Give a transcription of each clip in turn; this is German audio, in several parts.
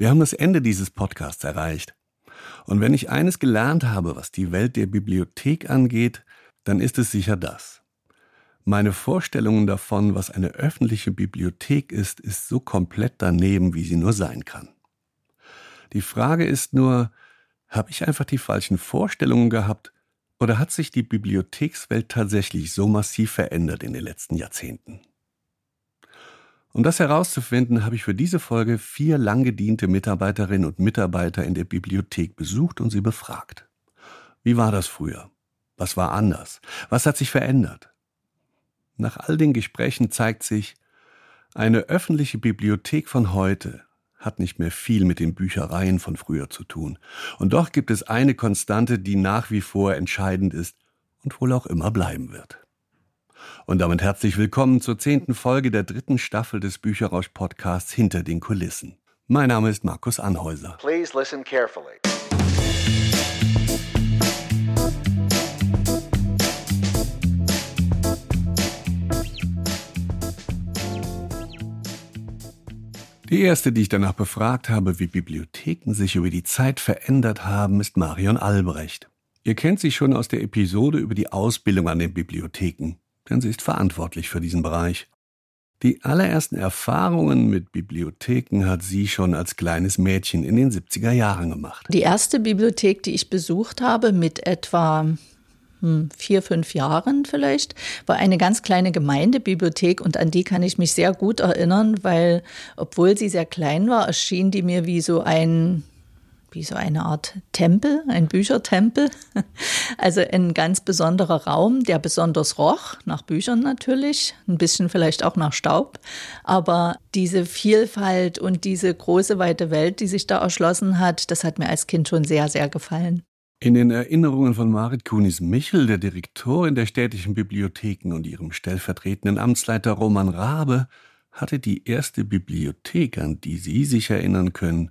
Wir haben das Ende dieses Podcasts erreicht. Und wenn ich eines gelernt habe, was die Welt der Bibliothek angeht, dann ist es sicher das. Meine Vorstellungen davon, was eine öffentliche Bibliothek ist, ist so komplett daneben, wie sie nur sein kann. Die Frage ist nur, habe ich einfach die falschen Vorstellungen gehabt oder hat sich die Bibliothekswelt tatsächlich so massiv verändert in den letzten Jahrzehnten? Um das herauszufinden, habe ich für diese Folge vier lang gediente Mitarbeiterinnen und Mitarbeiter in der Bibliothek besucht und sie befragt. Wie war das früher? Was war anders? Was hat sich verändert? Nach all den Gesprächen zeigt sich, eine öffentliche Bibliothek von heute hat nicht mehr viel mit den Büchereien von früher zu tun. Und doch gibt es eine Konstante, die nach wie vor entscheidend ist und wohl auch immer bleiben wird. Und damit herzlich willkommen zur zehnten Folge der dritten Staffel des Bücherrausch-Podcasts Hinter den Kulissen. Mein Name ist Markus Anhäuser. Please listen carefully. Die erste, die ich danach befragt habe, wie Bibliotheken sich über die Zeit verändert haben, ist Marion Albrecht. Ihr kennt sie schon aus der Episode über die Ausbildung an den Bibliotheken, denn sie ist verantwortlich für diesen Bereich. Die allerersten Erfahrungen mit Bibliotheken hat sie schon als kleines Mädchen in den 70er Jahren gemacht. Die erste Bibliothek, die ich besucht habe, mit etwa hm, vier, fünf Jahren vielleicht, war eine ganz kleine Gemeindebibliothek und an die kann ich mich sehr gut erinnern, weil obwohl sie sehr klein war, erschien die mir wie so ein wie so eine Art Tempel, ein Büchertempel. Also ein ganz besonderer Raum, der besonders roch, nach Büchern natürlich, ein bisschen vielleicht auch nach Staub. Aber diese Vielfalt und diese große weite Welt, die sich da erschlossen hat, das hat mir als Kind schon sehr, sehr gefallen. In den Erinnerungen von Marit Kunis-Michel, der Direktorin der städtischen Bibliotheken und ihrem stellvertretenden Amtsleiter Roman Rabe, hatte die erste Bibliothek, an die Sie sich erinnern können,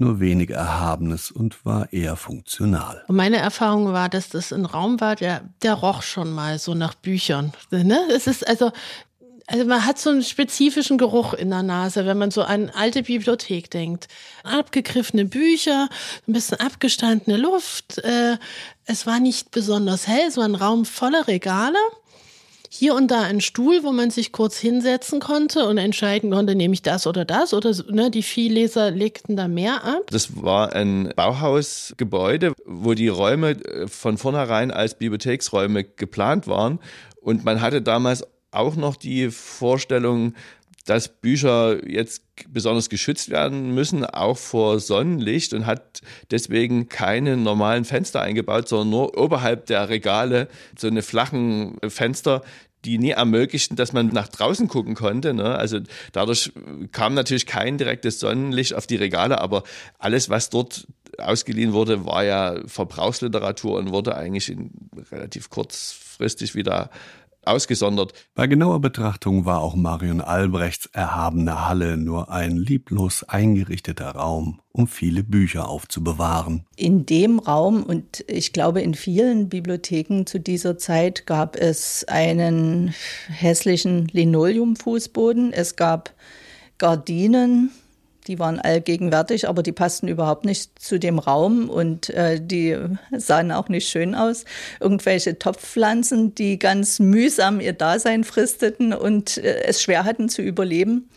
nur wenig Erhabenes und war eher funktional. Und meine Erfahrung war, dass das ein Raum war, der, der roch schon mal so nach Büchern. Ne? Es ist also, also man hat so einen spezifischen Geruch in der Nase, wenn man so an alte Bibliothek denkt. Abgegriffene Bücher, ein bisschen abgestandene Luft. Äh, es war nicht besonders hell, es war ein Raum voller Regale. Hier und da ein Stuhl, wo man sich kurz hinsetzen konnte und entscheiden konnte, nehme ich das oder das. Oder ne, die Vielleser legten da mehr ab. Das war ein Bauhausgebäude, wo die Räume äh, von vornherein als Bibliotheksräume geplant waren. Und man hatte damals auch noch die Vorstellung, dass Bücher jetzt besonders geschützt werden müssen, auch vor Sonnenlicht und hat deswegen keine normalen Fenster eingebaut, sondern nur oberhalb der Regale so eine flachen Fenster, die nie ermöglichten, dass man nach draußen gucken konnte. Ne? Also dadurch kam natürlich kein direktes Sonnenlicht auf die Regale, aber alles, was dort ausgeliehen wurde, war ja Verbrauchsliteratur und wurde eigentlich in relativ kurzfristig wieder ausgesondert. Bei genauer Betrachtung war auch Marion Albrechts erhabene Halle nur ein lieblos eingerichteter Raum, um viele Bücher aufzubewahren. In dem Raum und ich glaube in vielen Bibliotheken zu dieser Zeit gab es einen hässlichen Linoleumfußboden, es gab Gardinen, die waren allgegenwärtig, aber die passten überhaupt nicht zu dem Raum und äh, die sahen auch nicht schön aus. Irgendwelche Topfpflanzen, die ganz mühsam ihr Dasein fristeten und äh, es schwer hatten zu überleben.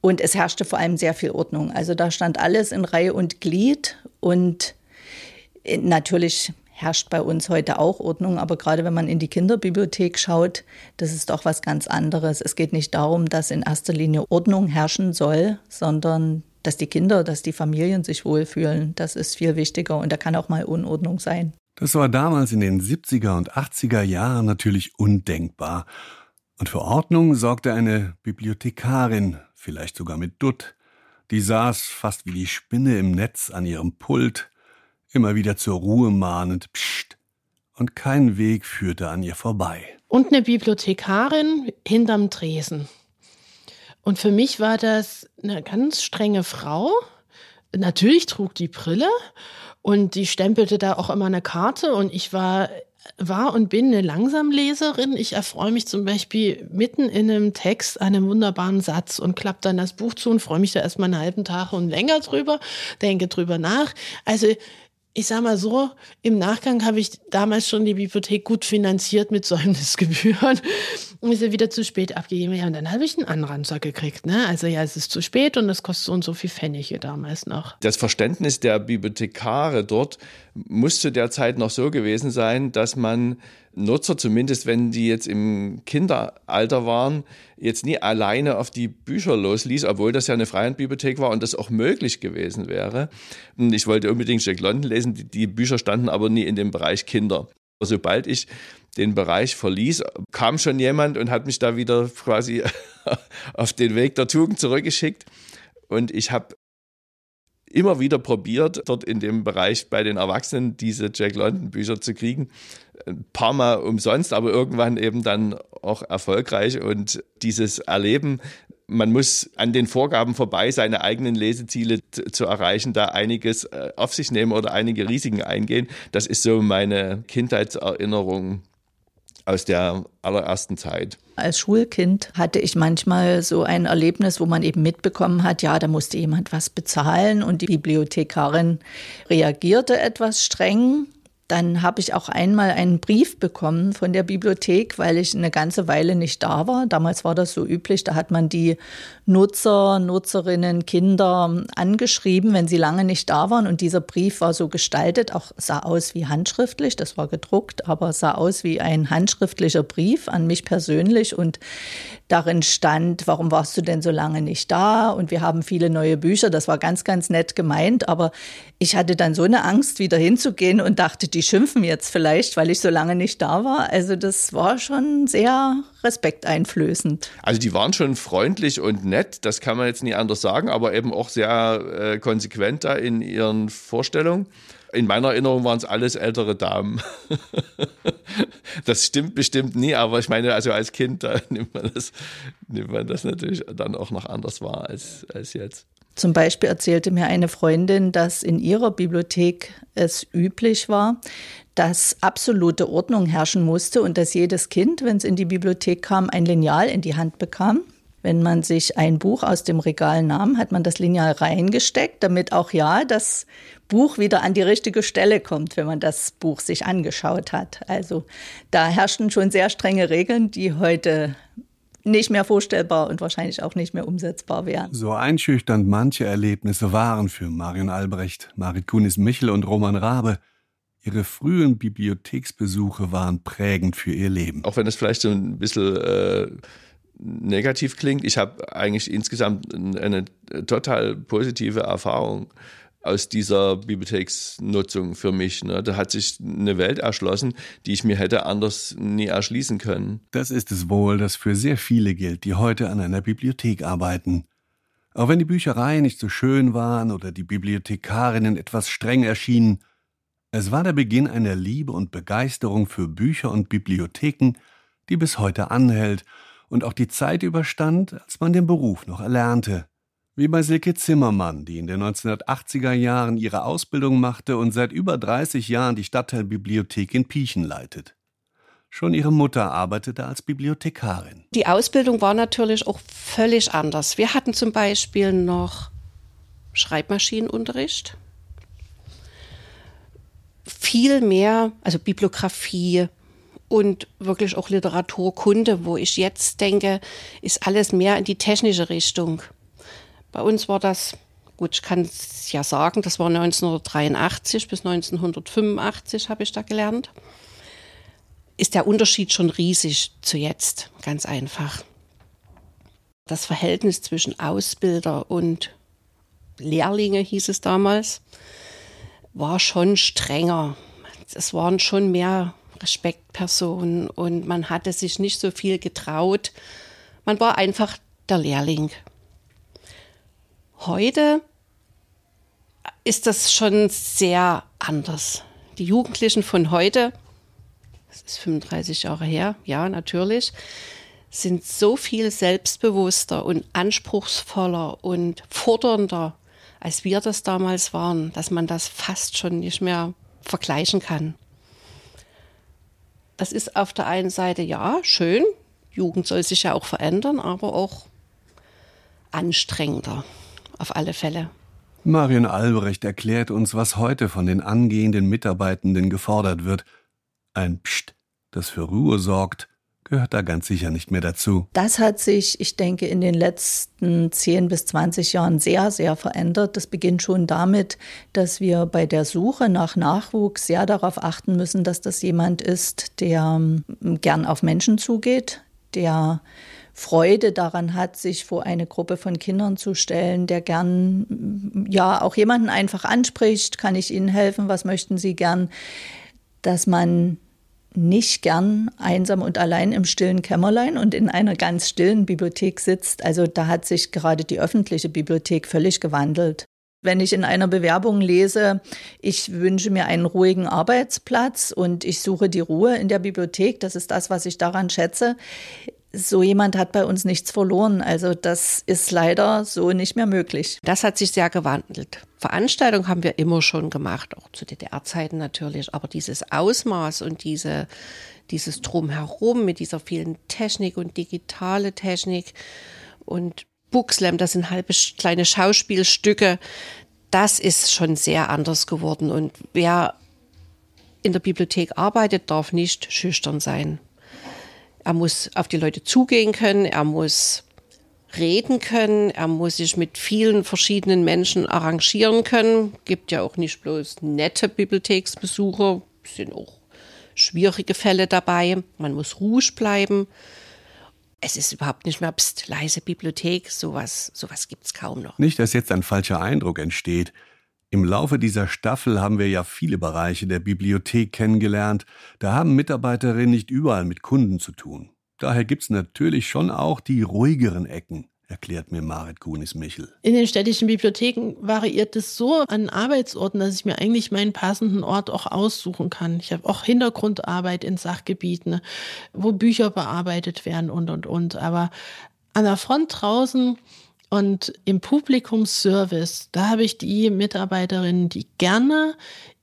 Und es herrschte vor allem sehr viel Ordnung. Also da stand alles in Reihe und Glied und äh, natürlich herrscht bei uns heute auch Ordnung, aber gerade wenn man in die Kinderbibliothek schaut, das ist doch was ganz anderes. Es geht nicht darum, dass in erster Linie Ordnung herrschen soll, sondern dass die Kinder, dass die Familien sich wohlfühlen. Das ist viel wichtiger und da kann auch mal Unordnung sein. Das war damals in den 70er und 80er Jahren natürlich undenkbar. Und für Ordnung sorgte eine Bibliothekarin, vielleicht sogar mit Dutt. Die saß fast wie die Spinne im Netz an ihrem Pult, immer wieder zur Ruhe mahnend, pst, und kein Weg führte an ihr vorbei. Und eine Bibliothekarin hinterm Tresen. Und für mich war das eine ganz strenge Frau. Natürlich trug die Brille und die stempelte da auch immer eine Karte und ich war war und bin eine Langsamleserin. Ich erfreue mich zum Beispiel mitten in einem Text, einem wunderbaren Satz und klappe dann das Buch zu und freue mich da erstmal einen halben Tag und länger drüber, denke drüber nach. Also ich sag mal so, im Nachgang habe ich damals schon die Bibliothek gut finanziert mit Säumnisgebühren und ist ja wieder zu spät abgegeben. Ja, und dann habe ich einen Anranzer gekriegt. Ne? Also ja, es ist zu spät und es kostet so und so viel Pfennige damals noch. Das Verständnis der Bibliothekare dort muss zu der Zeit noch so gewesen sein, dass man Nutzer, zumindest wenn die jetzt im Kinderalter waren, jetzt nie alleine auf die Bücher losließ, obwohl das ja eine Freihandbibliothek war und das auch möglich gewesen wäre. Und ich wollte unbedingt Jack London lesen, die, die Bücher standen aber nie in dem Bereich Kinder. Sobald ich den Bereich verließ, kam schon jemand und hat mich da wieder quasi auf den Weg der Tugend zurückgeschickt. Und ich habe immer wieder probiert, dort in dem Bereich bei den Erwachsenen diese Jack London Bücher zu kriegen. Ein paar Mal umsonst, aber irgendwann eben dann auch erfolgreich. Und dieses Erleben, man muss an den Vorgaben vorbei, seine eigenen Leseziele zu erreichen, da einiges äh, auf sich nehmen oder einige Risiken eingehen. Das ist so meine Kindheitserinnerung aus der allerersten Zeit. Als Schulkind hatte ich manchmal so ein Erlebnis, wo man eben mitbekommen hat, ja, da musste jemand was bezahlen und die Bibliothekarin reagierte etwas streng dann habe ich auch einmal einen Brief bekommen von der Bibliothek, weil ich eine ganze Weile nicht da war. Damals war das so üblich, da hat man die Nutzer, Nutzerinnen, Kinder angeschrieben, wenn sie lange nicht da waren. Und dieser Brief war so gestaltet, auch sah aus wie handschriftlich, das war gedruckt, aber sah aus wie ein handschriftlicher Brief an mich persönlich. Und darin stand, warum warst du denn so lange nicht da? Und wir haben viele neue Bücher. Das war ganz, ganz nett gemeint. Aber ich hatte dann so eine Angst, wieder hinzugehen und dachte, die schimpfen jetzt vielleicht, weil ich so lange nicht da war. Also das war schon sehr respekteinflößend. Also die waren schon freundlich und nett, das kann man jetzt nie anders sagen, aber eben auch sehr äh, konsequent da in ihren Vorstellungen. In meiner Erinnerung waren es alles ältere Damen. das stimmt bestimmt nie, aber ich meine, also als Kind, da nimmt man das, nimmt man das natürlich dann auch noch anders wahr als, als jetzt. Zum Beispiel erzählte mir eine Freundin, dass in ihrer Bibliothek es üblich war, dass absolute Ordnung herrschen musste und dass jedes Kind, wenn es in die Bibliothek kam, ein Lineal in die Hand bekam. Wenn man sich ein Buch aus dem Regal nahm, hat man das Lineal reingesteckt, damit auch ja das Buch wieder an die richtige Stelle kommt, wenn man das Buch sich angeschaut hat. Also da herrschten schon sehr strenge Regeln, die heute nicht mehr vorstellbar und wahrscheinlich auch nicht mehr umsetzbar wären. So einschüchternd manche Erlebnisse waren für Marion Albrecht, Marit Kunis-Michel und Roman Rabe. Ihre frühen Bibliotheksbesuche waren prägend für ihr Leben. Auch wenn es vielleicht so ein bisschen äh, negativ klingt, ich habe eigentlich insgesamt eine total positive Erfahrung aus dieser Bibliotheksnutzung für mich. Ne? Da hat sich eine Welt erschlossen, die ich mir hätte anders nie erschließen können. Das ist es wohl, das für sehr viele gilt, die heute an einer Bibliothek arbeiten. Auch wenn die Büchereien nicht so schön waren oder die Bibliothekarinnen etwas streng erschienen, es war der Beginn einer Liebe und Begeisterung für Bücher und Bibliotheken, die bis heute anhält und auch die Zeit überstand, als man den Beruf noch erlernte. Wie bei Silke Zimmermann, die in den 1980er Jahren ihre Ausbildung machte und seit über 30 Jahren die Stadtteilbibliothek in Piechen leitet. Schon ihre Mutter arbeitete als Bibliothekarin. Die Ausbildung war natürlich auch völlig anders. Wir hatten zum Beispiel noch Schreibmaschinenunterricht, viel mehr, also Bibliografie und wirklich auch Literaturkunde, wo ich jetzt denke, ist alles mehr in die technische Richtung. Bei uns war das, gut, ich kann es ja sagen, das war 1983 bis 1985 habe ich da gelernt. Ist der Unterschied schon riesig zu jetzt, ganz einfach. Das Verhältnis zwischen Ausbilder und Lehrlinge, hieß es damals, war schon strenger. Es waren schon mehr Respektpersonen und man hatte sich nicht so viel getraut. Man war einfach der Lehrling. Heute ist das schon sehr anders. Die Jugendlichen von heute, das ist 35 Jahre her, ja, natürlich, sind so viel selbstbewusster und anspruchsvoller und fordernder, als wir das damals waren, dass man das fast schon nicht mehr vergleichen kann. Das ist auf der einen Seite ja schön, Jugend soll sich ja auch verändern, aber auch anstrengender auf alle Fälle. Marion Albrecht erklärt uns, was heute von den angehenden Mitarbeitenden gefordert wird. Ein Psst, das für Ruhe sorgt, gehört da ganz sicher nicht mehr dazu. Das hat sich, ich denke, in den letzten 10 bis 20 Jahren sehr, sehr verändert. Das beginnt schon damit, dass wir bei der Suche nach Nachwuchs sehr darauf achten müssen, dass das jemand ist, der ähm, gern auf Menschen zugeht, der Freude daran hat, sich vor eine Gruppe von Kindern zu stellen, der gern ja auch jemanden einfach anspricht, kann ich Ihnen helfen, was möchten Sie gern, dass man nicht gern einsam und allein im stillen Kämmerlein und in einer ganz stillen Bibliothek sitzt. Also da hat sich gerade die öffentliche Bibliothek völlig gewandelt. Wenn ich in einer Bewerbung lese, ich wünsche mir einen ruhigen Arbeitsplatz und ich suche die Ruhe in der Bibliothek, das ist das, was ich daran schätze, so jemand hat bei uns nichts verloren. Also das ist leider so nicht mehr möglich. Das hat sich sehr gewandelt. Veranstaltungen haben wir immer schon gemacht, auch zu DDR-Zeiten natürlich. Aber dieses Ausmaß und diese, dieses Drumherum mit dieser vielen Technik und digitale Technik und Bookslam, das sind halbe kleine Schauspielstücke, das ist schon sehr anders geworden. Und wer in der Bibliothek arbeitet, darf nicht schüchtern sein. Er muss auf die Leute zugehen können, er muss reden können, er muss sich mit vielen verschiedenen Menschen arrangieren können. Gibt ja auch nicht bloß nette Bibliotheksbesucher, sind auch schwierige Fälle dabei. Man muss ruhig bleiben. Es ist überhaupt nicht mehr pst, leise Bibliothek, sowas, sowas gibt es kaum noch. Nicht, dass jetzt ein falscher Eindruck entsteht. Im Laufe dieser Staffel haben wir ja viele Bereiche der Bibliothek kennengelernt. Da haben Mitarbeiterinnen nicht überall mit Kunden zu tun. Daher gibt's natürlich schon auch die ruhigeren Ecken, erklärt mir Marit Kunis-Michel. In den städtischen Bibliotheken variiert es so an Arbeitsorten, dass ich mir eigentlich meinen passenden Ort auch aussuchen kann. Ich habe auch Hintergrundarbeit in Sachgebieten, wo Bücher bearbeitet werden und, und, und. Aber an der Front draußen und im Publikumsservice, da habe ich die Mitarbeiterinnen, die gerne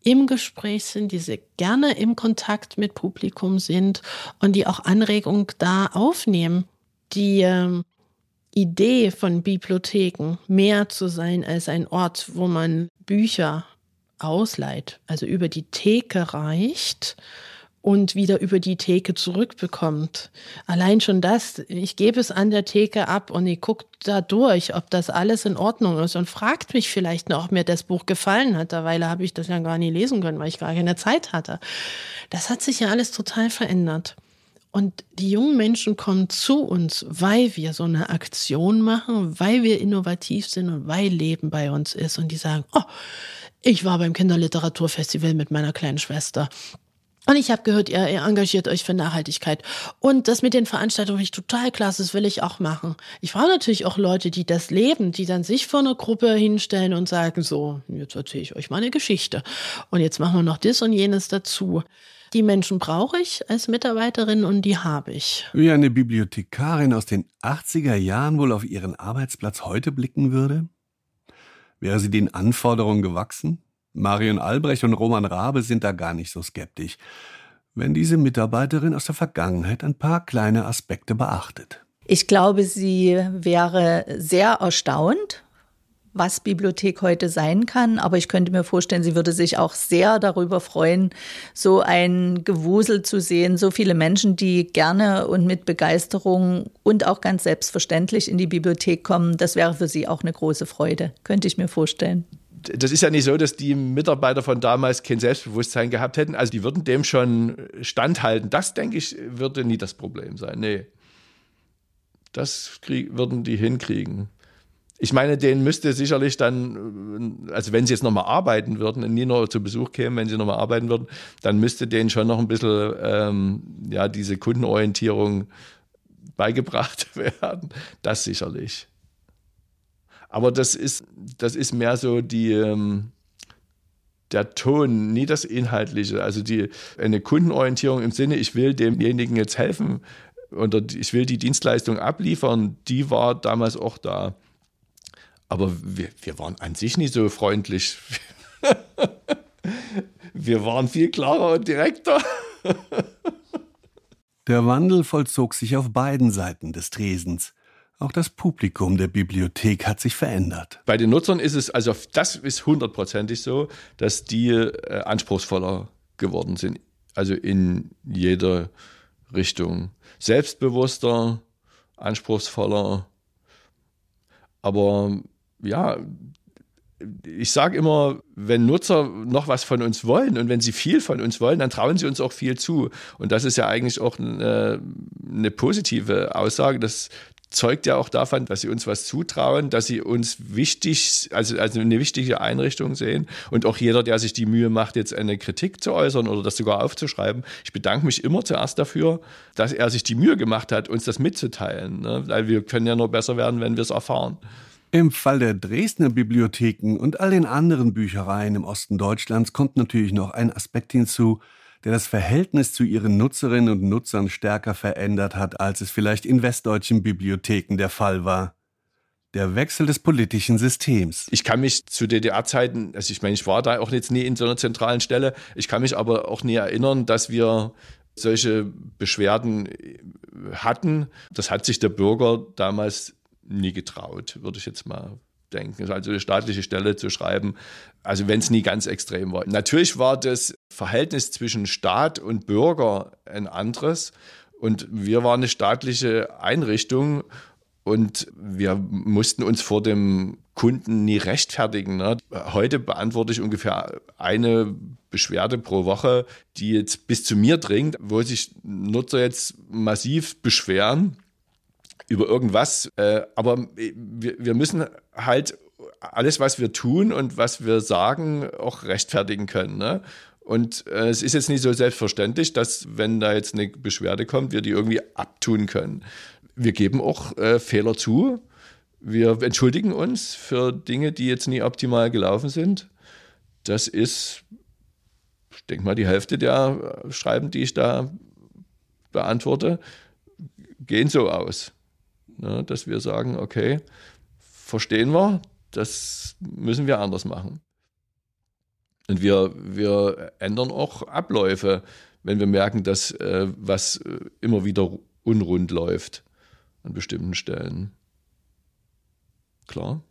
im Gespräch sind, die sehr gerne im Kontakt mit Publikum sind und die auch Anregungen da aufnehmen. Die ähm, Idee von Bibliotheken, mehr zu sein als ein Ort, wo man Bücher ausleiht, also über die Theke reicht und wieder über die Theke zurückbekommt. Allein schon das, ich gebe es an der Theke ab und ich gucke da durch, ob das alles in Ordnung ist und fragt mich vielleicht noch, ob mir das Buch gefallen hat. Derweil habe ich das ja gar nie lesen können, weil ich gar keine Zeit hatte. Das hat sich ja alles total verändert. Und die jungen Menschen kommen zu uns, weil wir so eine Aktion machen, weil wir innovativ sind und weil Leben bei uns ist. Und die sagen, oh, ich war beim Kinderliteraturfestival mit meiner kleinen Schwester. Und ich habe gehört, ihr, ihr engagiert euch für Nachhaltigkeit. Und das mit den Veranstaltungen finde ich total klasse, das will ich auch machen. Ich brauche natürlich auch Leute, die das leben, die dann sich vor einer Gruppe hinstellen und sagen, so, jetzt erzähle ich euch mal eine Geschichte. Und jetzt machen wir noch das und jenes dazu. Die Menschen brauche ich als Mitarbeiterin und die habe ich. Wie eine Bibliothekarin aus den 80er Jahren wohl auf ihren Arbeitsplatz heute blicken würde? Wäre sie den Anforderungen gewachsen? Marion Albrecht und Roman Rabe sind da gar nicht so skeptisch, wenn diese Mitarbeiterin aus der Vergangenheit ein paar kleine Aspekte beachtet. Ich glaube, sie wäre sehr erstaunt, was Bibliothek heute sein kann. Aber ich könnte mir vorstellen, sie würde sich auch sehr darüber freuen, so ein Gewusel zu sehen, so viele Menschen, die gerne und mit Begeisterung und auch ganz selbstverständlich in die Bibliothek kommen. Das wäre für sie auch eine große Freude, könnte ich mir vorstellen das ist ja nicht so, dass die Mitarbeiter von damals kein Selbstbewusstsein gehabt hätten. Also die würden dem schon standhalten. Das, denke ich, würde nie das Problem sein. Nee. Das krieg, würden die hinkriegen. Ich meine, denen müsste sicherlich dann, also wenn sie jetzt nochmal arbeiten würden und nie nur zu Besuch kämen, wenn sie nochmal arbeiten würden, dann müsste denen schon noch ein bisschen ähm, ja, diese Kundenorientierung beigebracht werden. Das sicherlich. Aber das ist, das ist mehr so die, ähm, der Ton, nie das Inhaltliche. Also die, eine Kundenorientierung im Sinne, ich will demjenigen jetzt helfen oder ich will die Dienstleistung abliefern, die war damals auch da. Aber wir, wir waren an sich nicht so freundlich. wir waren viel klarer und direkter. Der Wandel vollzog sich auf beiden Seiten des Tresens. Auch das Publikum der Bibliothek hat sich verändert. Bei den Nutzern ist es, also das ist hundertprozentig so, dass die äh, anspruchsvoller geworden sind. Also in jeder Richtung. Selbstbewusster, anspruchsvoller. Aber ja, ich sage immer, wenn Nutzer noch was von uns wollen und wenn sie viel von uns wollen, dann trauen sie uns auch viel zu. Und das ist ja eigentlich auch eine, eine positive Aussage. Das zeugt ja auch davon, dass sie uns was zutrauen, dass sie uns wichtig, also, also eine wichtige Einrichtung sehen. Und auch jeder, der sich die Mühe macht, jetzt eine Kritik zu äußern oder das sogar aufzuschreiben, ich bedanke mich immer zuerst dafür, dass er sich die Mühe gemacht hat, uns das mitzuteilen. Ne? Weil wir können ja nur besser werden, wenn wir es erfahren. Im Fall der Dresdner Bibliotheken und all den anderen Büchereien im Osten Deutschlands kommt natürlich noch ein Aspekt hinzu, der das Verhältnis zu ihren Nutzerinnen und Nutzern stärker verändert hat, als es vielleicht in westdeutschen Bibliotheken der Fall war. Der Wechsel des politischen Systems. Ich kann mich zu DDR-Zeiten, also ich meine, ich war da auch jetzt nie in so einer zentralen Stelle, ich kann mich aber auch nie erinnern, dass wir solche Beschwerden hatten. Das hat sich der Bürger damals nie getraut, würde ich jetzt mal denken. Also eine staatliche Stelle zu schreiben, also wenn es nie ganz extrem war. Natürlich war das Verhältnis zwischen Staat und Bürger ein anderes. Und wir waren eine staatliche Einrichtung und wir mussten uns vor dem Kunden nie rechtfertigen. Ne? Heute beantworte ich ungefähr eine Beschwerde pro Woche, die jetzt bis zu mir dringt, wo sich Nutzer jetzt massiv beschweren über irgendwas. Äh, aber wir, müssen halt alles, was wir tun und was wir sagen, auch rechtfertigen können. Ne? Und äh, es ist jetzt nicht so selbstverständlich, dass, wenn da jetzt eine Beschwerde kommt, wir die irgendwie abtun können. Wir geben auch äh, Fehler zu. Wir entschuldigen uns für Dinge, die jetzt nie optimal gelaufen sind. Das ist, ich denke mal, die Hälfte der Schreiben, die ich da beantworte, gehen so aus. Ne, dass wir sagen, okay, verstehen wir, das müssen wir anders machen. Und wir, wir ändern auch Abläufe, wenn wir merken, dass äh, was äh, immer wieder unrund läuft an bestimmten Stellen. Klar.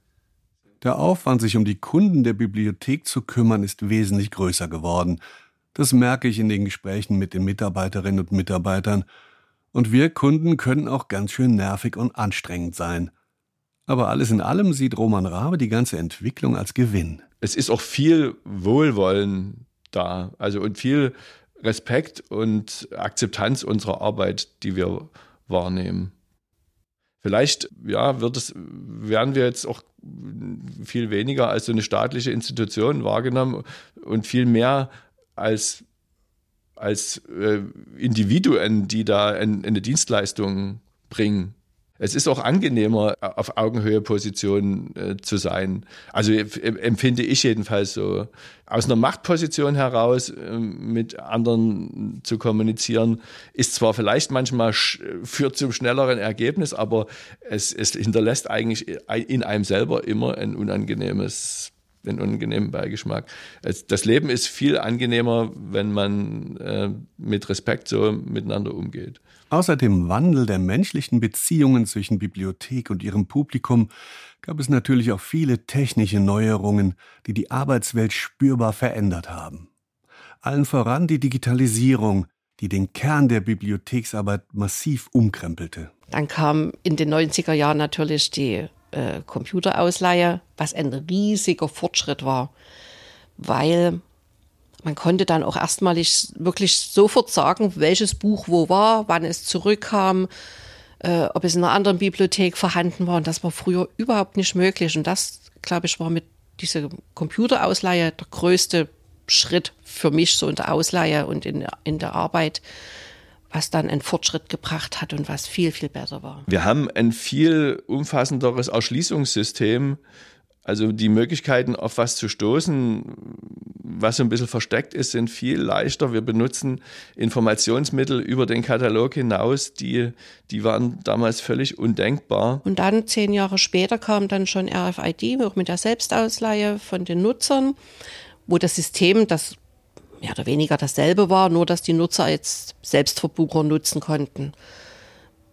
Der Aufwand, sich um die Kunden der Bibliothek zu kümmern, ist wesentlich größer geworden. Das merke ich in den Gesprächen mit den Mitarbeiterinnen und Mitarbeitern und wir Kunden können auch ganz schön nervig und anstrengend sein. Aber alles in allem sieht Roman Rabe die ganze Entwicklung als Gewinn. Es ist auch viel Wohlwollen da, also und viel Respekt und Akzeptanz unserer Arbeit, die wir wahrnehmen. Vielleicht ja, wird es, werden wir jetzt auch viel weniger als so eine staatliche Institution wahrgenommen und viel mehr als als äh, Individuen, die da ein, eine Dienstleistung bringen. Es ist auch angenehmer, auf Augenhöhe Position äh, zu sein. Also empfinde ich jedenfalls so. Aus einer Machtposition heraus äh, mit anderen zu kommunizieren, ist zwar vielleicht manchmal führt zum schnelleren Ergebnis, aber es, es hinterlässt eigentlich in einem selber immer ein unangenehmes den unangenehmen Beigeschmack. Das Leben ist viel angenehmer, wenn man äh, mit Respekt so miteinander umgeht. Außer dem Wandel der menschlichen Beziehungen zwischen Bibliothek und ihrem Publikum gab es natürlich auch viele technische Neuerungen, die die Arbeitswelt spürbar verändert haben. Allen voran die Digitalisierung, die den Kern der Bibliotheksarbeit massiv umkrempelte. Dann kam in den 90er Jahren natürlich die äh, Computerausleihe, was ein riesiger Fortschritt war, weil man konnte dann auch erstmalig wirklich sofort sagen, welches Buch wo war, wann es zurückkam, äh, ob es in einer anderen Bibliothek vorhanden war. Und das war früher überhaupt nicht möglich. Und das, glaube ich, war mit dieser Computerausleihe der größte Schritt für mich so in der Ausleihe und in, in der Arbeit, was dann einen Fortschritt gebracht hat und was viel, viel besser war. Wir haben ein viel umfassenderes Erschließungssystem. Also die Möglichkeiten, auf was zu stoßen, was so ein bisschen versteckt ist, sind viel leichter. Wir benutzen Informationsmittel über den Katalog hinaus, die, die waren damals völlig undenkbar. Und dann zehn Jahre später kam dann schon RFID, auch mit der Selbstausleihe von den Nutzern, wo das System, das mehr oder weniger dasselbe war, nur dass die Nutzer jetzt Selbstverbucher nutzen konnten.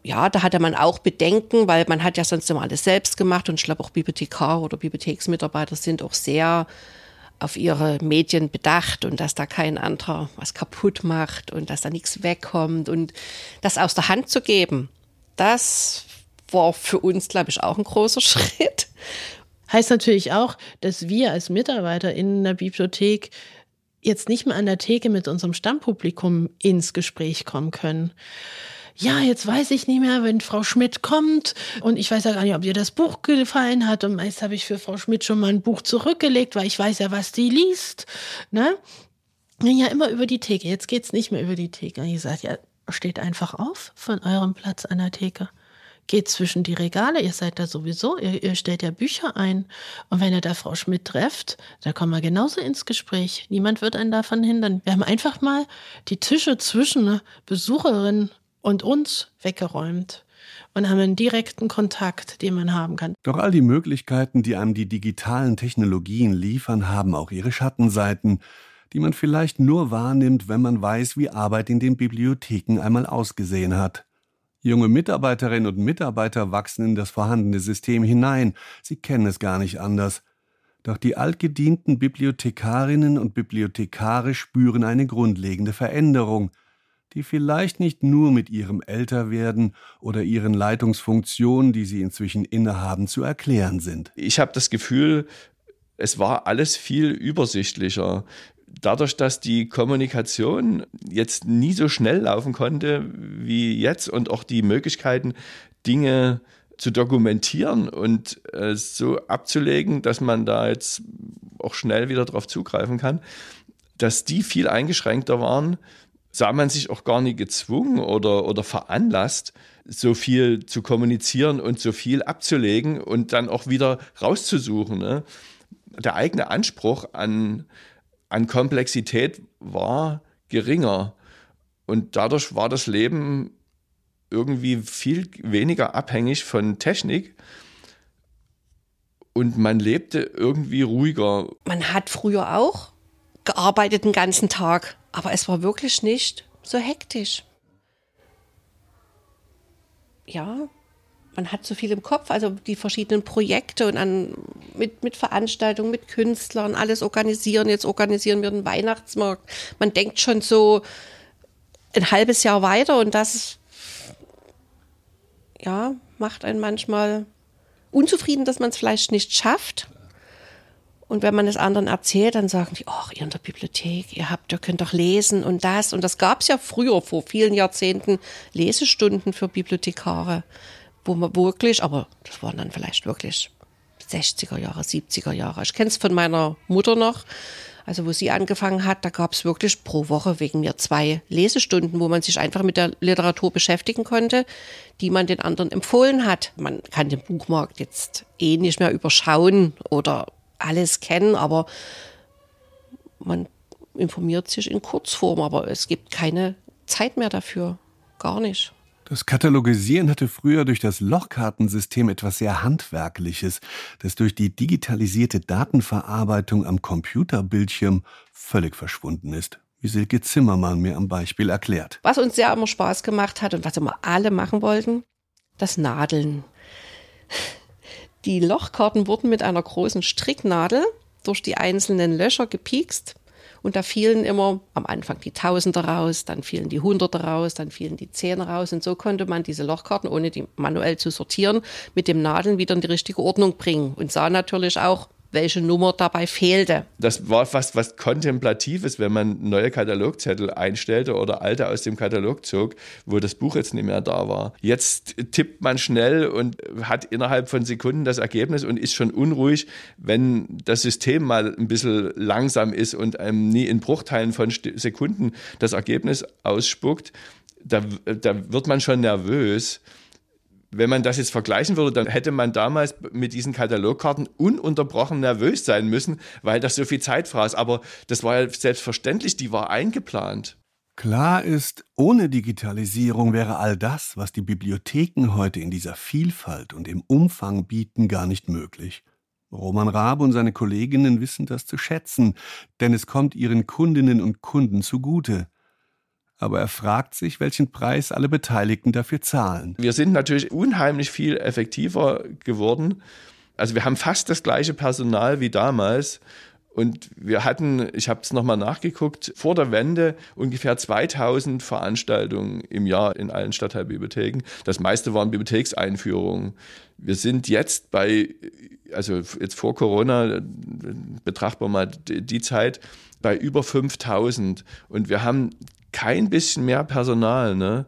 Ja, da hatte man auch Bedenken, weil man hat ja sonst immer alles selbst gemacht und ich glaube auch Bibliothekar oder Bibliotheksmitarbeiter sind auch sehr auf ihre Medien bedacht und dass da kein anderer was kaputt macht und dass da nichts wegkommt und das aus der Hand zu geben, das war für uns, glaube ich, auch ein großer Schritt. Heißt natürlich auch, dass wir als Mitarbeiter in der Bibliothek jetzt nicht mehr an der Theke mit unserem Stammpublikum ins Gespräch kommen können. Ja, jetzt weiß ich nicht mehr, wenn Frau Schmidt kommt und ich weiß ja gar nicht, ob ihr das Buch gefallen hat und meist habe ich für Frau Schmidt schon mal ein Buch zurückgelegt, weil ich weiß ja, was die liest. Ne? Ja, immer über die Theke. Jetzt geht's nicht mehr über die Theke. Und ich gesagt, ja, steht einfach auf von eurem Platz an der Theke geht zwischen die Regale, ihr seid da sowieso, ihr, ihr stellt ja Bücher ein. Und wenn ihr da Frau Schmidt trefft, da kommen wir genauso ins Gespräch. Niemand wird einen davon hindern. Wir haben einfach mal die Tische zwischen Besucherin und uns weggeräumt und haben einen direkten Kontakt, den man haben kann. Doch all die Möglichkeiten, die einem die digitalen Technologien liefern, haben auch ihre Schattenseiten, die man vielleicht nur wahrnimmt, wenn man weiß, wie Arbeit in den Bibliotheken einmal ausgesehen hat. Junge Mitarbeiterinnen und Mitarbeiter wachsen in das vorhandene System hinein, sie kennen es gar nicht anders. Doch die altgedienten Bibliothekarinnen und Bibliothekare spüren eine grundlegende Veränderung, die vielleicht nicht nur mit ihrem Älterwerden oder ihren Leitungsfunktionen, die sie inzwischen innehaben, zu erklären sind. Ich habe das Gefühl, es war alles viel übersichtlicher dadurch, dass die Kommunikation jetzt nie so schnell laufen konnte wie jetzt und auch die Möglichkeiten, Dinge zu dokumentieren und äh, so abzulegen, dass man da jetzt auch schnell wieder drauf zugreifen kann, dass die viel eingeschränkter waren, sah man sich auch gar nicht gezwungen oder, oder veranlasst, so viel zu kommunizieren und so viel abzulegen und dann auch wieder rauszusuchen. Ne? Der eigene Anspruch an, an Komplexität war geringer. Und dadurch war das Leben irgendwie viel weniger abhängig von Technik. Und man lebte irgendwie ruhiger. Man hat früher auch gearbeitet den ganzen Tag, aber es war wirklich nicht so hektisch. Ja, man hat so viel im Kopf, also die verschiedenen Projekte und an, mit, mit Veranstaltungen, mit Künstlern, alles organisieren. Jetzt organisieren wir den Weihnachtsmarkt. Man denkt schon so ein halbes Jahr weiter und das ja, macht einen manchmal unzufrieden, dass man es vielleicht nicht schafft. Und wenn man es anderen erzählt, dann sagen die, ach, ihr in der Bibliothek, ihr habt, ihr könnt doch lesen und das. Und das gab es ja früher, vor vielen Jahrzehnten, Lesestunden für Bibliothekare wo man wirklich, aber das waren dann vielleicht wirklich 60er Jahre, 70er Jahre. Ich kenne es von meiner Mutter noch. Also wo sie angefangen hat, da gab es wirklich pro Woche wegen mir zwei Lesestunden, wo man sich einfach mit der Literatur beschäftigen konnte, die man den anderen empfohlen hat. Man kann den Buchmarkt jetzt eh nicht mehr überschauen oder alles kennen, aber man informiert sich in Kurzform, aber es gibt keine Zeit mehr dafür. Gar nicht. Das Katalogisieren hatte früher durch das Lochkartensystem etwas sehr Handwerkliches, das durch die digitalisierte Datenverarbeitung am Computerbildschirm völlig verschwunden ist, wie Silke Zimmermann mir am Beispiel erklärt. Was uns sehr immer Spaß gemacht hat und was immer alle machen wollten, das Nadeln. Die Lochkarten wurden mit einer großen Stricknadel durch die einzelnen Löcher gepiekst und da fielen immer am Anfang die Tausender raus, dann fielen die Hunderte raus, dann fielen die Zehner raus. Und so konnte man diese Lochkarten, ohne die manuell zu sortieren, mit dem Nadeln wieder in die richtige Ordnung bringen. Und sah natürlich auch, welche Nummer dabei fehlte. Das war fast was Kontemplatives, wenn man neue Katalogzettel einstellte oder alte aus dem Katalog zog, wo das Buch jetzt nicht mehr da war. Jetzt tippt man schnell und hat innerhalb von Sekunden das Ergebnis und ist schon unruhig, wenn das System mal ein bisschen langsam ist und einem nie in Bruchteilen von Sekunden das Ergebnis ausspuckt. Da, da wird man schon nervös. Wenn man das jetzt vergleichen würde, dann hätte man damals mit diesen Katalogkarten ununterbrochen nervös sein müssen, weil das so viel Zeit fraß. Aber das war ja selbstverständlich, die war eingeplant. Klar ist, ohne Digitalisierung wäre all das, was die Bibliotheken heute in dieser Vielfalt und im Umfang bieten, gar nicht möglich. Roman Raab und seine Kolleginnen wissen das zu schätzen, denn es kommt ihren Kundinnen und Kunden zugute. Aber er fragt sich, welchen Preis alle Beteiligten dafür zahlen. Wir sind natürlich unheimlich viel effektiver geworden. Also wir haben fast das gleiche Personal wie damals. Und wir hatten, ich habe es nochmal nachgeguckt, vor der Wende ungefähr 2000 Veranstaltungen im Jahr in allen Stadtteilbibliotheken. Das meiste waren Bibliothekseinführungen. Wir sind jetzt bei, also jetzt vor Corona, betrachten wir mal die Zeit, bei über 5000. Und wir haben kein bisschen mehr Personal. Ne?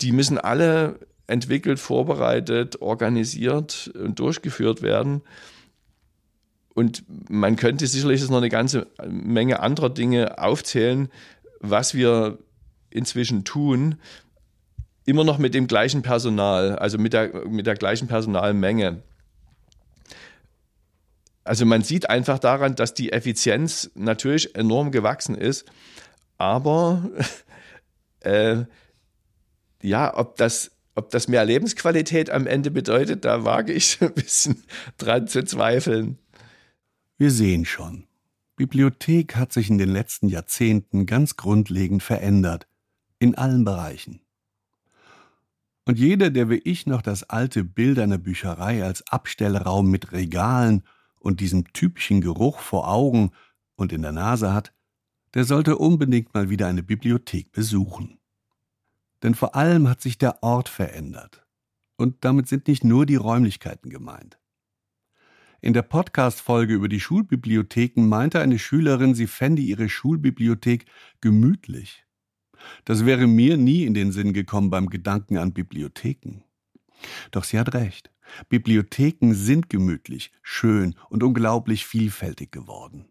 Die müssen alle entwickelt, vorbereitet, organisiert und durchgeführt werden. Und man könnte sicherlich noch eine ganze Menge anderer Dinge aufzählen, was wir inzwischen tun, immer noch mit dem gleichen Personal, also mit der, mit der gleichen Personalmenge. Also man sieht einfach daran, dass die Effizienz natürlich enorm gewachsen ist, aber äh, ja, ob das, ob das mehr Lebensqualität am Ende bedeutet, da wage ich ein bisschen dran zu zweifeln. Wir sehen schon. Bibliothek hat sich in den letzten Jahrzehnten ganz grundlegend verändert. In allen Bereichen. Und jeder, der wie ich noch das alte Bild einer Bücherei als Abstellraum mit Regalen und diesem typischen Geruch vor Augen und in der Nase hat, der sollte unbedingt mal wieder eine Bibliothek besuchen. Denn vor allem hat sich der Ort verändert. Und damit sind nicht nur die Räumlichkeiten gemeint. In der Podcast-Folge über die Schulbibliotheken meinte eine Schülerin, sie fände ihre Schulbibliothek gemütlich. Das wäre mir nie in den Sinn gekommen beim Gedanken an Bibliotheken. Doch sie hat recht. Bibliotheken sind gemütlich, schön und unglaublich vielfältig geworden.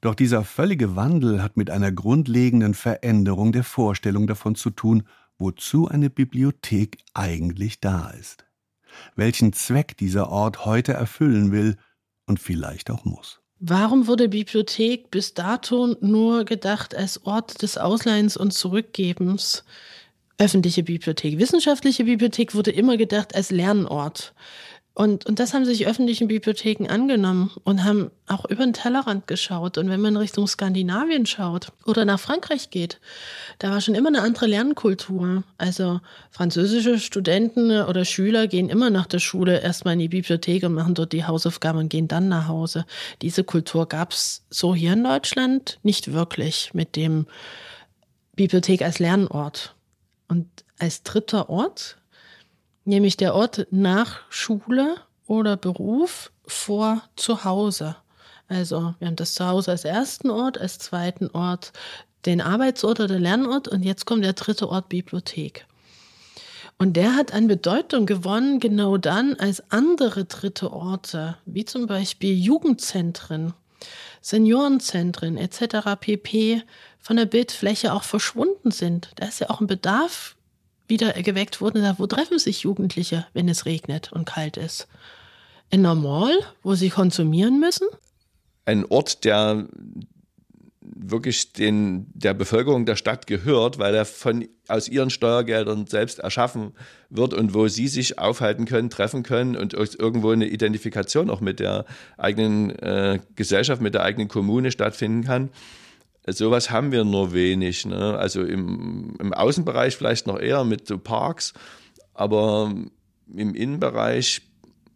Doch dieser völlige Wandel hat mit einer grundlegenden Veränderung der Vorstellung davon zu tun, wozu eine Bibliothek eigentlich da ist welchen Zweck dieser Ort heute erfüllen will und vielleicht auch muss. Warum wurde Bibliothek bis dato nur gedacht als Ort des Ausleihens und Zurückgebens? Öffentliche Bibliothek. Wissenschaftliche Bibliothek wurde immer gedacht als Lernort. Und, und das haben sich öffentlichen Bibliotheken angenommen und haben auch über den Tellerrand geschaut. Und wenn man Richtung Skandinavien schaut oder nach Frankreich geht, da war schon immer eine andere Lernkultur. Also französische Studenten oder Schüler gehen immer nach der Schule erstmal in die Bibliothek und machen dort die Hausaufgaben und gehen dann nach Hause. Diese Kultur gab es so hier in Deutschland nicht wirklich mit dem Bibliothek als Lernort. Und als dritter Ort nämlich der Ort nach Schule oder Beruf vor Zuhause. Also wir haben das Zuhause als ersten Ort, als zweiten Ort den Arbeitsort oder Lernort und jetzt kommt der dritte Ort Bibliothek. Und der hat an Bedeutung gewonnen, genau dann, als andere dritte Orte, wie zum Beispiel Jugendzentren, Seniorenzentren etc. pp. von der Bildfläche auch verschwunden sind. Da ist ja auch ein Bedarf wieder geweckt wurden, wo treffen sich Jugendliche, wenn es regnet und kalt ist? Ein Normal, wo sie konsumieren müssen? Ein Ort, der wirklich den, der Bevölkerung der Stadt gehört, weil er von, aus ihren Steuergeldern selbst erschaffen wird und wo sie sich aufhalten können, treffen können und irgendwo eine Identifikation auch mit der eigenen äh, Gesellschaft, mit der eigenen Kommune stattfinden kann. Sowas haben wir nur wenig. Ne? Also im, im Außenbereich vielleicht noch eher mit so Parks, aber im Innenbereich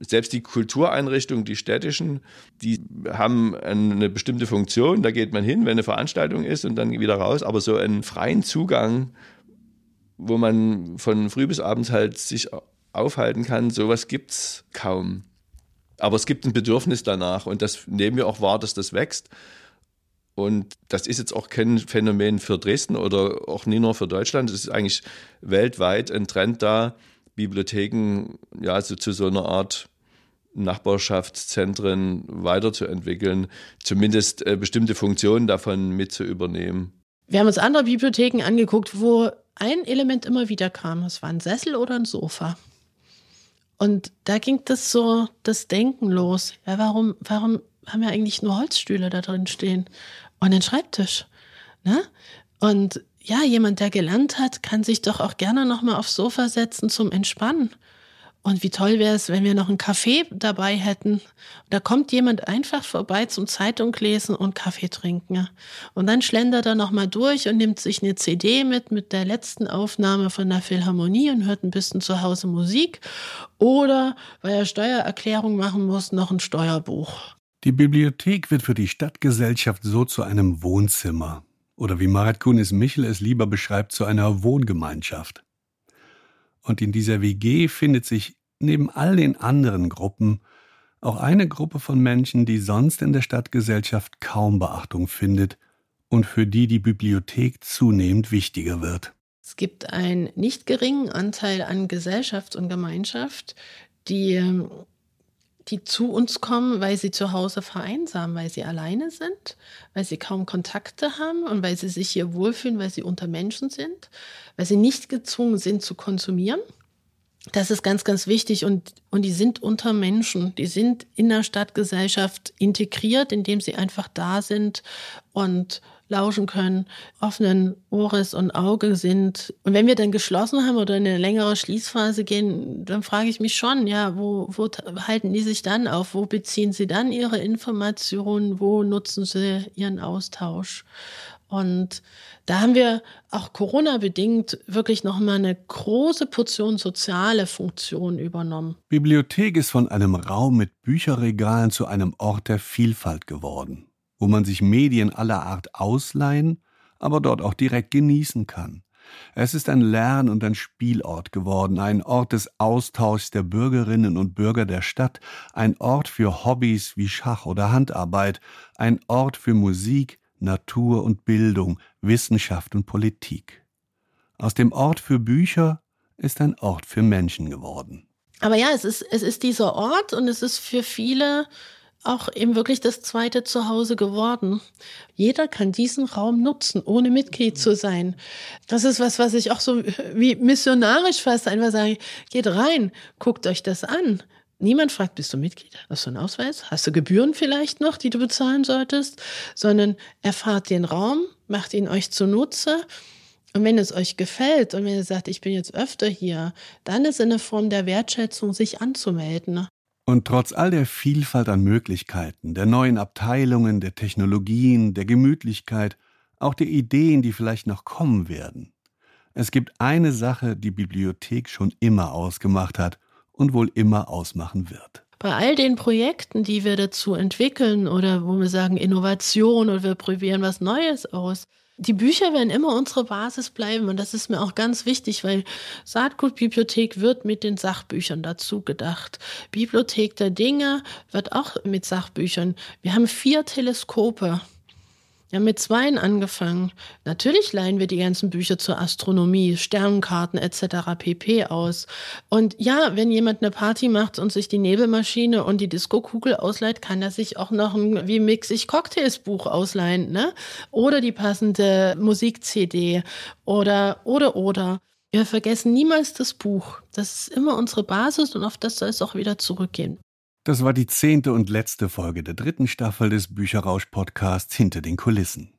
selbst die Kultureinrichtungen, die städtischen, die haben eine bestimmte Funktion. Da geht man hin, wenn eine Veranstaltung ist und dann wieder raus. Aber so einen freien Zugang, wo man von früh bis abends halt sich aufhalten kann, sowas gibt es kaum. Aber es gibt ein Bedürfnis danach und das nehmen wir auch wahr, dass das wächst. Und das ist jetzt auch kein Phänomen für Dresden oder auch nie nur für Deutschland. Es ist eigentlich weltweit ein Trend da, Bibliotheken ja so zu so einer Art Nachbarschaftszentren weiterzuentwickeln, zumindest äh, bestimmte Funktionen davon mit zu übernehmen. Wir haben uns andere Bibliotheken angeguckt, wo ein Element immer wieder kam. Es war ein Sessel oder ein Sofa. Und da ging das so, das Denken los. Ja, warum, warum haben wir eigentlich nur Holzstühle da drin stehen? und den Schreibtisch. Ne? Und ja, jemand, der gelernt hat, kann sich doch auch gerne nochmal aufs Sofa setzen zum Entspannen. Und wie toll wäre es, wenn wir noch einen Kaffee dabei hätten. Da kommt jemand einfach vorbei zum Zeitung lesen und Kaffee trinken. Und dann schlendert er nochmal durch und nimmt sich eine CD mit, mit der letzten Aufnahme von der Philharmonie und hört ein bisschen zu Hause Musik. Oder, weil er Steuererklärung machen muss, noch ein Steuerbuch. Die Bibliothek wird für die Stadtgesellschaft so zu einem Wohnzimmer. Oder wie Marit Kunis Michel es lieber beschreibt, zu einer Wohngemeinschaft. Und in dieser WG findet sich neben all den anderen Gruppen auch eine Gruppe von Menschen, die sonst in der Stadtgesellschaft kaum Beachtung findet und für die die Bibliothek zunehmend wichtiger wird. Es gibt einen nicht geringen Anteil an Gesellschaft und Gemeinschaft, die, ähm, die zu uns kommen, weil sie zu Hause vereinsamen, weil sie alleine sind, weil sie kaum Kontakte haben und weil sie sich hier wohlfühlen, weil sie unter Menschen sind, weil sie nicht gezwungen sind zu konsumieren. Das ist ganz, ganz wichtig und, und die sind unter Menschen, die sind in der Stadtgesellschaft integriert, indem sie einfach da sind und lauschen können, offenen Ohres und Auge sind. Und wenn wir dann geschlossen haben oder in eine längere Schließphase gehen, dann frage ich mich schon, ja, wo, wo halten die sich dann auf? Wo beziehen sie dann ihre Informationen? Wo nutzen sie ihren Austausch? Und da haben wir auch Corona-bedingt wirklich nochmal eine große Portion soziale Funktion übernommen. Bibliothek ist von einem Raum mit Bücherregalen zu einem Ort der Vielfalt geworden, wo man sich Medien aller Art ausleihen, aber dort auch direkt genießen kann. Es ist ein Lern- und ein Spielort geworden, ein Ort des Austauschs der Bürgerinnen und Bürger der Stadt, ein Ort für Hobbys wie Schach oder Handarbeit, ein Ort für Musik, Natur und Bildung, Wissenschaft und Politik. Aus dem Ort für Bücher ist ein Ort für Menschen geworden. Aber ja, es ist, es ist dieser Ort und es ist für viele auch eben wirklich das zweite Zuhause geworden. Jeder kann diesen Raum nutzen, ohne Mitglied zu sein. Das ist was, was ich auch so wie missionarisch fast einfach sage. Geht rein, guckt euch das an. Niemand fragt, bist du Mitglied? Hast du einen Ausweis? Hast du Gebühren vielleicht noch, die du bezahlen solltest? Sondern erfahrt den Raum, macht ihn euch zunutze. Und wenn es euch gefällt und wenn ihr sagt, ich bin jetzt öfter hier, dann ist eine Form der Wertschätzung, sich anzumelden. Und trotz all der Vielfalt an Möglichkeiten, der neuen Abteilungen, der Technologien, der Gemütlichkeit, auch der Ideen, die vielleicht noch kommen werden. Es gibt eine Sache, die Bibliothek schon immer ausgemacht hat und wohl immer ausmachen wird. Bei all den Projekten, die wir dazu entwickeln oder wo wir sagen Innovation oder wir probieren was Neues aus, die Bücher werden immer unsere Basis bleiben und das ist mir auch ganz wichtig, weil Saatgutbibliothek wird mit den Sachbüchern dazu gedacht. Bibliothek der Dinge wird auch mit Sachbüchern. Wir haben vier Teleskope. Haben mit Zweien angefangen. Natürlich leihen wir die ganzen Bücher zur Astronomie, Sternenkarten etc. pp. aus. Und ja, wenn jemand eine Party macht und sich die Nebelmaschine und die Disco-Kugel ausleiht, kann er sich auch noch ein Wie mix ich Cocktails Buch ausleihen, ne? Oder die passende Musik-CD oder, oder, oder. Wir vergessen niemals das Buch. Das ist immer unsere Basis und auf das soll es auch wieder zurückgehen. Das war die zehnte und letzte Folge der dritten Staffel des Bücherrausch-Podcasts Hinter den Kulissen.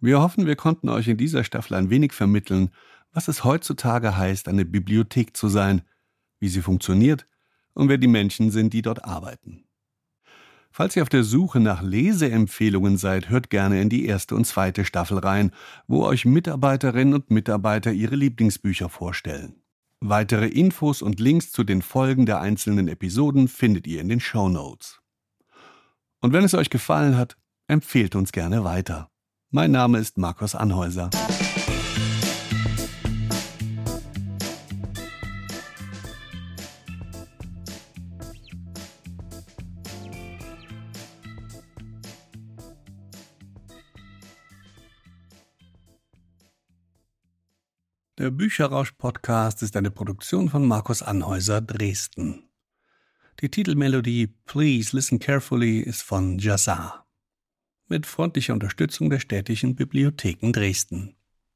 Wir hoffen, wir konnten euch in dieser Staffel ein wenig vermitteln, was es heutzutage heißt, eine Bibliothek zu sein, wie sie funktioniert und wer die Menschen sind, die dort arbeiten. Falls ihr auf der Suche nach Leseempfehlungen seid, hört gerne in die erste und zweite Staffel rein, wo euch Mitarbeiterinnen und Mitarbeiter ihre Lieblingsbücher vorstellen. Weitere Infos und Links zu den Folgen der einzelnen Episoden findet ihr in den Show Notes. Und wenn es euch gefallen hat, empfehlt uns gerne weiter. Mein Name ist Markus Anhäuser. Der Bücherrausch-Podcast ist eine Produktion von Markus Anhäuser Dresden. Die Titelmelodie Please Listen Carefully ist von Jazzar. Mit freundlicher Unterstützung der städtischen Bibliotheken Dresden.